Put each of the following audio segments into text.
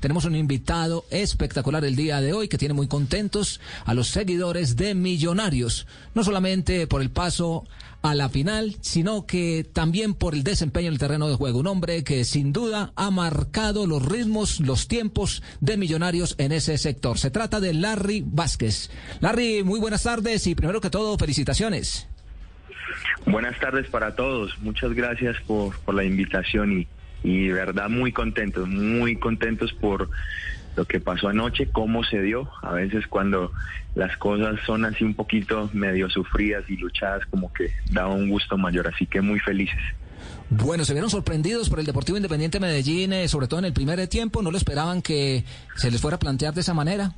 Tenemos un invitado espectacular el día de hoy que tiene muy contentos a los seguidores de Millonarios, no solamente por el paso a la final, sino que también por el desempeño en el terreno de juego. Un hombre que sin duda ha marcado los ritmos, los tiempos de Millonarios en ese sector. Se trata de Larry Vázquez. Larry, muy buenas tardes y primero que todo, felicitaciones. Buenas tardes para todos. Muchas gracias por, por la invitación y y de verdad muy contentos, muy contentos por lo que pasó anoche, cómo se dio. A veces cuando las cosas son así un poquito medio sufridas y luchadas, como que da un gusto mayor, así que muy felices. Bueno, se vieron sorprendidos por el Deportivo Independiente Medellín, eh, sobre todo en el primer tiempo, ¿no lo esperaban que se les fuera a plantear de esa manera?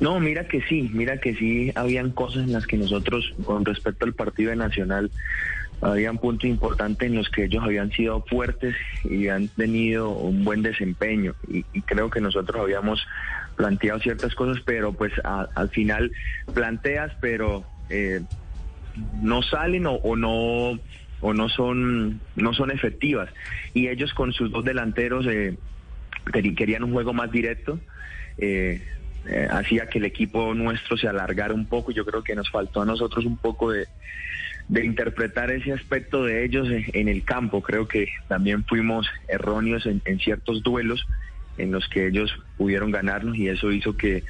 No, mira que sí, mira que sí, habían cosas en las que nosotros, con respecto al partido de Nacional, habían puntos importantes en los que ellos habían sido fuertes y han tenido un buen desempeño. Y, creo que nosotros habíamos planteado ciertas cosas pero pues al final planteas pero eh, no salen o, no o no son no son efectivas. Y ellos con sus dos delanteros eh, querían un juego más directo eh, hacía que el equipo nuestro se alargara un poco. Yo creo que nos faltó a nosotros un poco de de interpretar ese aspecto de ellos en el campo. Creo que también fuimos erróneos en, ciertos duelos en los que ellos pudieron ganarnos y eso hizo que,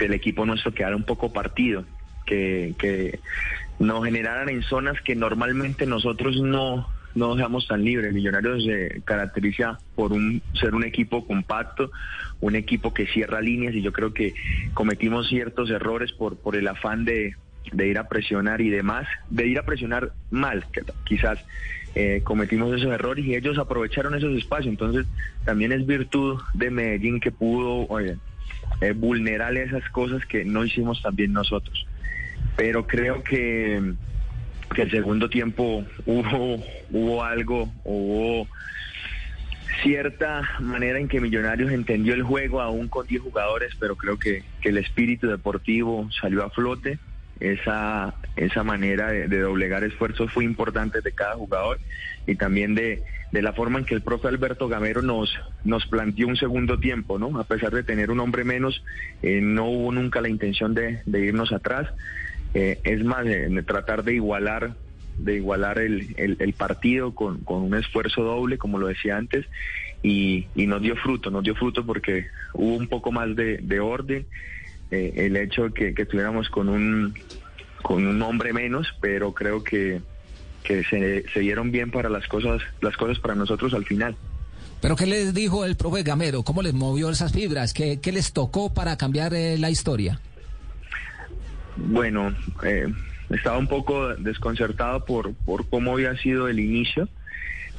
el equipo nuestro quedara un poco partido, que, que nos generaran en zonas que normalmente nosotros no, no dejamos tan libres. Millonarios se caracteriza por un, ser un equipo compacto, un equipo que cierra líneas y yo creo que cometimos ciertos errores por, por el afán de, de ir a presionar y demás, de ir a presionar mal, que quizás eh, cometimos esos errores y ellos aprovecharon esos espacios. Entonces, también es virtud de Medellín que pudo oye, eh, vulnerar esas cosas que no hicimos también nosotros. Pero creo que, que el segundo tiempo hubo, hubo algo, hubo cierta manera en que Millonarios entendió el juego aún con 10 jugadores, pero creo que, que el espíritu deportivo salió a flote esa, esa manera de, doblegar esfuerzos fue importante de cada jugador y también de, de, la forma en que el profe Alberto Gamero nos, nos planteó un segundo tiempo, ¿no? A pesar de tener un hombre menos, eh, no hubo nunca la intención de, irnos atrás. Eh, es más, de, tratar de igualar de igualar el, el, partido con, con, un esfuerzo doble, como lo decía antes, y, nos dio fruto, nos dio fruto porque hubo un poco más de orden eh, el hecho que, que estuviéramos con un, con un hombre menos, pero creo que, que se, se, dieron bien para las cosas, las cosas para nosotros al final. ¿Pero qué les dijo el profe Gamero? ¿Cómo les movió esas fibras? ¿Qué, qué les tocó para cambiar eh, la historia? Bueno, eh, estaba un poco desconcertado por, por cómo había sido el inicio,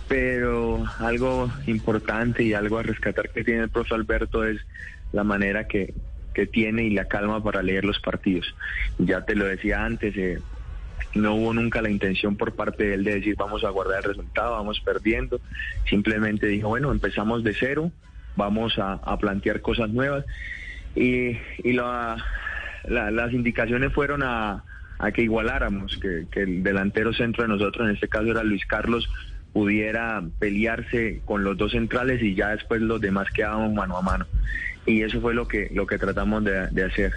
pero algo importante y algo a rescatar que tiene el profe Alberto es la manera que, tiene y la calma para leer los partidos. Ya te lo decía antes, eh, no hubo nunca la intención por parte de él de decir vamos a guardar el resultado, vamos perdiendo. Simplemente dijo, bueno, empezamos de cero, vamos a, plantear cosas nuevas. Y, y las indicaciones fueron a, que igualáramos, que el delantero centro de nosotros, en este caso era Luis Carlos, pudiera pelearse con los dos centrales y ya después los demás quedábamos mano a mano y eso fue lo que, lo que tratamos de, hacer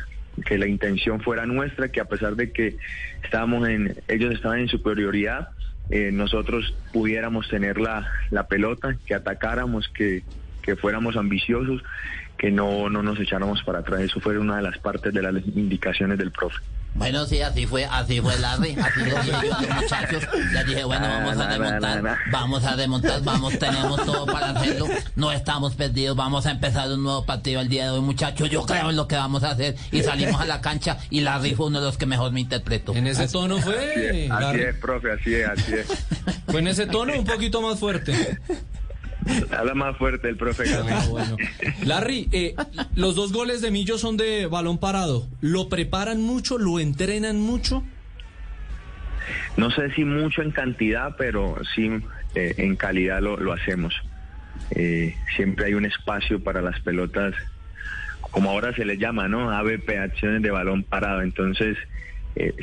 que la intención fuera nuestra, que a pesar de que estábamos en, ellos estaban en superioridad, eh, nosotros pudiéramos tener la, la pelota, que atacáramos, que, que fuéramos ambiciosos, que no, no nos echáramos para atrás. Eso fue una de las partes de las indicaciones del profe. Bueno, sí, así fue, así fue Larry, así lo dije yo, muchachos. Ya dije, bueno, vamos a desmontar, vamos a desmontar, vamos, tenemos todo para hacerlo. No estamos perdidos, vamos a empezar un nuevo partido el día de hoy, muchachos. Yo creo en lo que vamos a hacer. Y salimos a la cancha y Larry fue uno de los que mejor me interpretó. En ese tono fue. Así es, profe, así es, así es. Fue en ese tono un poquito más fuerte. Habla más fuerte el profe. Ah, Larry, eh, los dos goles de Millo son de balón parado. ¿Lo preparan mucho? ¿Lo entrenan mucho? No sé si mucho en cantidad, pero sí eh, en calidad lo, hacemos. Eh, siempre hay un espacio para las pelotas, como ahora se les llama, ¿no? ABP, acciones de balón parado. Entonces,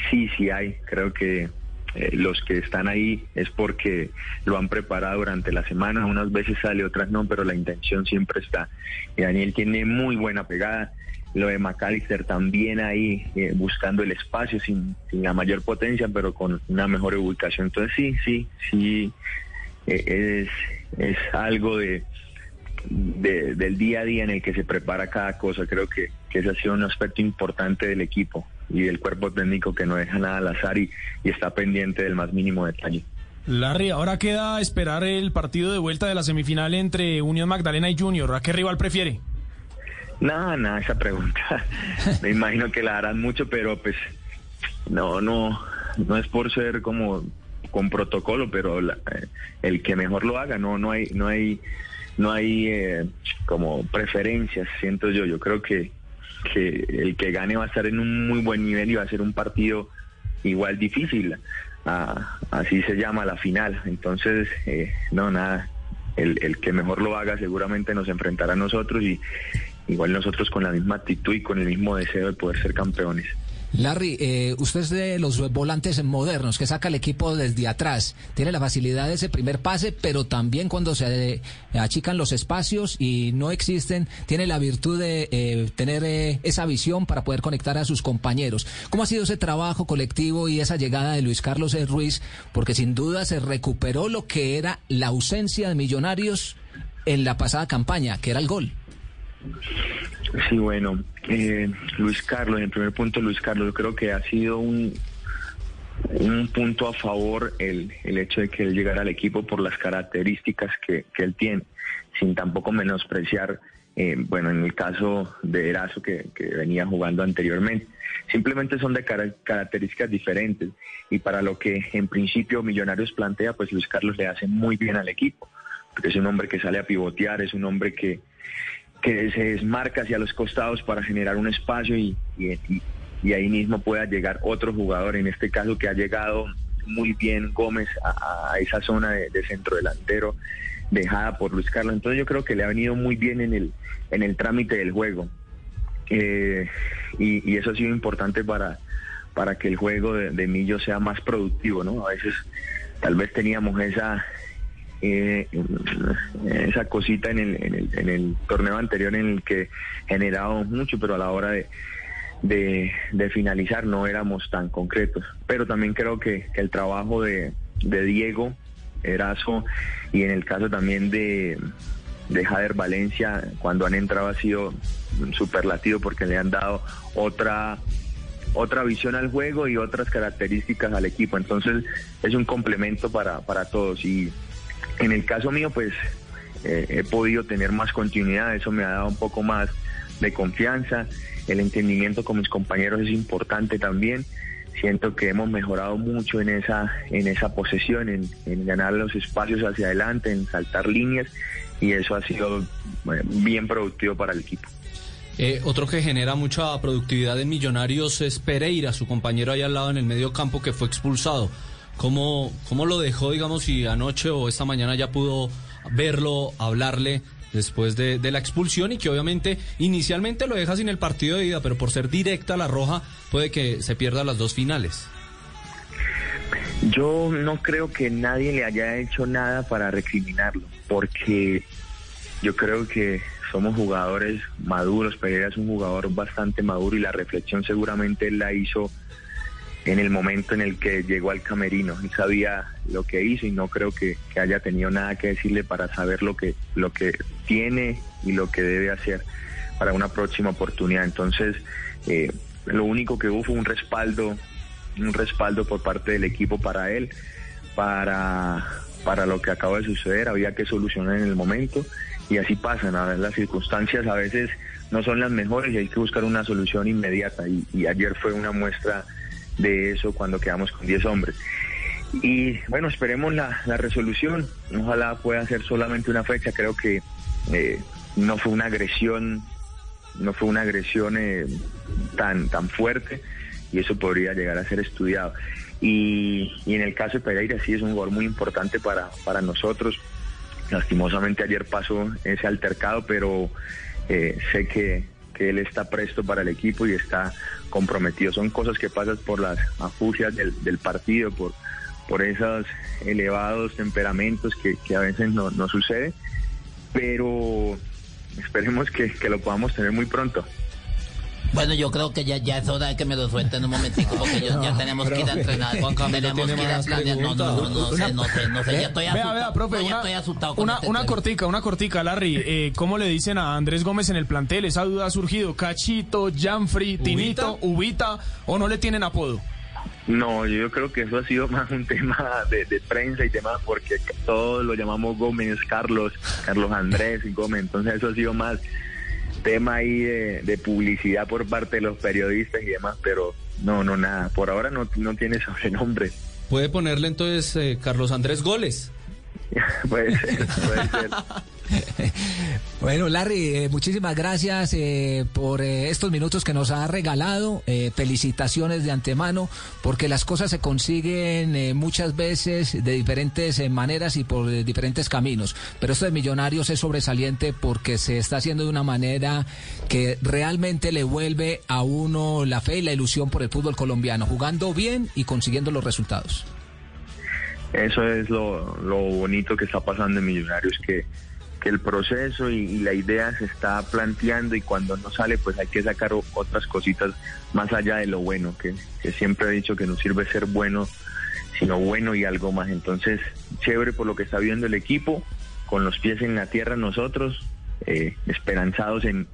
sí, sí hay. Creo que eh, los que están ahí es porque lo han preparado durante la semana, unas veces sale, otras no, pero la intención siempre está. Y Daniel tiene muy buena pegada, lo de McAllister también ahí eh, buscando el espacio sin, sin, la mayor potencia, pero con una mejor ubicación. Entonces sí, sí, sí, eh, es, es algo de, del día a día en el que se prepara cada cosa. Creo que, que ese ha sido un aspecto importante del equipo y del cuerpo técnico que no deja nada al azar y, y está pendiente del más mínimo detalle. Larry, ahora queda esperar el partido de vuelta de la semifinal entre Unión Magdalena y Junior. ¿A qué rival prefiere? Nada, nada, esa pregunta. Me imagino que la harán mucho, pero pues no, no, no es por ser como con protocolo, pero la, el que mejor lo haga, no, no hay, no hay, no hay eh, como preferencias, siento yo. Yo creo que, que el que gane va a estar en un muy buen nivel y va a ser un partido igual difícil. Ah, así se llama la final. Entonces, eh, no, nada. El, el que mejor lo haga seguramente nos enfrentará a nosotros y, igual nosotros con la misma actitud y con el mismo deseo de poder ser campeones. Larry, eh, usted es de los volantes modernos que saca el equipo desde atrás. Tiene la facilidad de ese primer pase, pero también cuando se achican los espacios y no existen, tiene la virtud de eh, tener eh, esa visión para poder conectar a sus compañeros. ¿Cómo ha sido ese trabajo colectivo y esa llegada de Luis Carlos Ruiz? Porque sin duda se recuperó lo que era la ausencia de millonarios en la pasada campaña, que era el gol. Sí, bueno, eh, Luis Carlos, en el primer punto, Luis Carlos, yo creo que ha sido un, un punto a favor el, el hecho de que él llegara al equipo por las características que, que él tiene, sin tampoco menospreciar, eh, bueno, en el caso de Erazo que, que, venía jugando anteriormente. Simplemente son de características diferentes y para lo que en principio Millonarios plantea, pues Luis Carlos le hace muy bien al equipo, porque es un hombre que sale a pivotear, es un hombre que que se desmarca hacia los costados para generar un espacio y, y, ahí mismo pueda llegar otro jugador, en este caso que ha llegado muy bien Gómez a, esa zona de, centro delantero dejada por Luis Carlos. Entonces yo creo que le ha venido muy bien en el, en el trámite del juego. Eh, y, eso ha sido importante para, para que el juego de, de Millo sea más productivo, ¿no? A veces tal vez teníamos esa, eh, esa cosita en el, en, el, en el torneo anterior en el que generábamos mucho, pero a la hora de, de, finalizar no éramos tan concretos. Pero también creo que, el trabajo de, de Diego Erazo y en el caso también de, de Jader Valencia, cuando han entrado ha sido superlativo porque le han dado otra otra visión al juego y otras características al equipo. Entonces es un complemento para, para todos y en el caso mío, pues eh, he podido tener más continuidad, eso me ha dado un poco más de confianza, el entendimiento con mis compañeros es importante también. Siento que hemos mejorado mucho en esa, en esa posesión, en, ganar los espacios hacia adelante, en saltar líneas, y eso ha sido bien productivo para el equipo. Eh, otro que genera mucha productividad en Millonarios es Pereira, su compañero ahí al lado en el medio campo que fue expulsado. ¿Cómo, ¿Cómo lo dejó, digamos, si anoche o esta mañana ya pudo verlo, hablarle después de, la expulsión y que obviamente inicialmente lo deja sin el partido de ida, pero por ser directa la roja puede que se pierda las dos finales? Yo no creo que nadie le haya hecho nada para recriminarlo, porque yo creo que somos jugadores maduros, Pereira es un jugador bastante maduro y la reflexión seguramente la hizo en el momento en el que llegó al camerino. y sabía lo que hizo y no creo que, haya tenido nada que decirle para saber lo que, lo que tiene y lo que debe hacer para una próxima oportunidad. Entonces, eh, lo único que hubo fue un respaldo, un respaldo por parte del equipo para él, para, para lo que acaba de suceder. Había que solucionar en el momento y así pasan. A ver, las circunstancias a veces no son las mejores y hay que buscar una solución inmediata. y ayer fue una muestra de eso cuando quedamos con 10 hombres. Y bueno, esperemos la, la, resolución. Ojalá pueda ser solamente una fecha. Creo que eh, no fue una agresión, no fue una agresión eh, tan, tan fuerte y eso podría llegar a ser estudiado. Y, y, en el caso de Pereira sí es un gol muy importante para, para nosotros. Lastimosamente ayer pasó ese altercado, pero eh, sé que, que él está presto para el equipo y está comprometido. Son cosas que pasan por las afugias del, partido, por por esos elevados temperamentos que, a veces no, no sucede, pero esperemos que, que lo podamos tener muy pronto. Bueno, yo creo que ya, ya es hora de que me lo suelten un momentico porque yo, ya tenemos que ir a entrenar. Tenemos que ir a planear. No, no, no, no, sé, no sé, no sé, ya estoy asustado. vea, profe, No, ya una, estoy asustado con una, este una cortica, una cortica, Larry. Eh, ¿Cómo le dicen a Andrés Gómez en el plantel? Esa duda ha surgido. Cachito, Janfrey, Tinito, Ubita, o no le tienen apodo. No, yo creo que eso ha sido más un tema de, de prensa y demás, porque todos lo llamamos Gómez, Carlos, Carlos Andrés y Gómez, entonces eso ha sido más tema ahí de, de publicidad por parte de los periodistas y demás, pero no, no, nada, por ahora no, no tiene sobrenombre. Puede ponerle entonces eh, Carlos Andrés Goles. puede ser, puede ser. Bueno, Larry, eh, muchísimas gracias eh, por eh, estos minutos que nos ha regalado. Felicitaciones de antemano, porque las cosas se consiguen muchas veces de diferentes maneras y por diferentes caminos. Pero esto de Millonarios es sobresaliente porque se está haciendo de una manera que realmente le vuelve a uno la fe y la ilusión por el fútbol colombiano, jugando bien y consiguiendo los resultados. Eso es lo, lo bonito que está pasando en Millonarios, que, que el proceso y, la idea se está planteando y cuando no sale pues hay que sacar otras cositas más allá de lo bueno, que, que siempre he dicho que no sirve ser bueno, sino bueno y algo más. Entonces, chévere por lo que está viendo el equipo, con los pies en la tierra nosotros, eh, esperanzados en,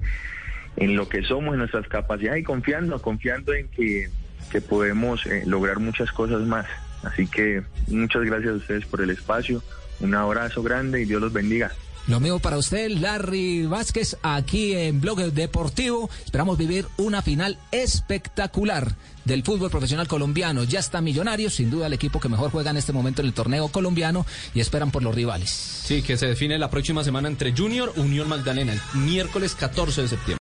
en lo que somos, en nuestras capacidades y confiando, confiando en que, que podemos eh, lograr muchas cosas más. Así que muchas gracias a ustedes por el espacio, un abrazo grande y Dios los bendiga. Lo mismo para usted, Larry Vázquez, aquí en Blog Deportivo. Esperamos vivir una final espectacular del fútbol profesional colombiano. Ya está Millonarios, sin duda el equipo que mejor juega en este momento en el torneo colombiano y esperan por los rivales. Sí, que se define la próxima semana entre Junior Unión Magdalena, el miércoles 14 de septiembre.